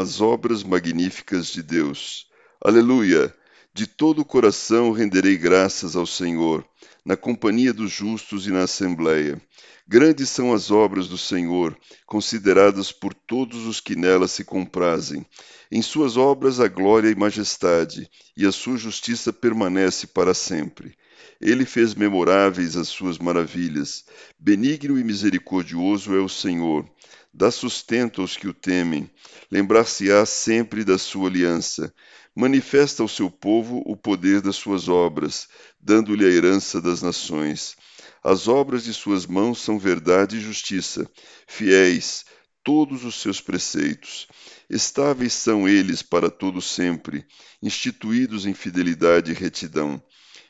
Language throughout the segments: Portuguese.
As obras magníficas de Deus. Aleluia! De todo o coração renderei graças ao Senhor, na companhia dos justos e na assembleia. Grandes são as obras do Senhor, consideradas por todos os que nelas se comprazem. Em suas obras a glória e majestade, e a sua justiça permanece para sempre. Ele fez memoráveis as suas maravilhas. Benigno e misericordioso é o Senhor. Dá sustento aos que o temem. Lembrar-se-á sempre da sua aliança. Manifesta ao seu povo o poder das suas obras, dando-lhe a herança das nações. As obras de suas mãos são verdade e justiça. Fiéis, todos os seus preceitos. Estáveis são eles para todo sempre, instituídos em fidelidade e retidão.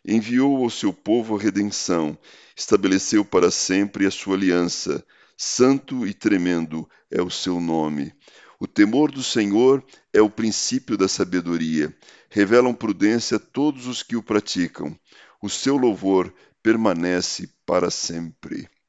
Enviou ao seu povo a redenção, estabeleceu para sempre a sua aliança. Santo e tremendo é o seu nome. O temor do Senhor é o princípio da sabedoria. Revelam prudência todos os que o praticam. O seu louvor permanece para sempre.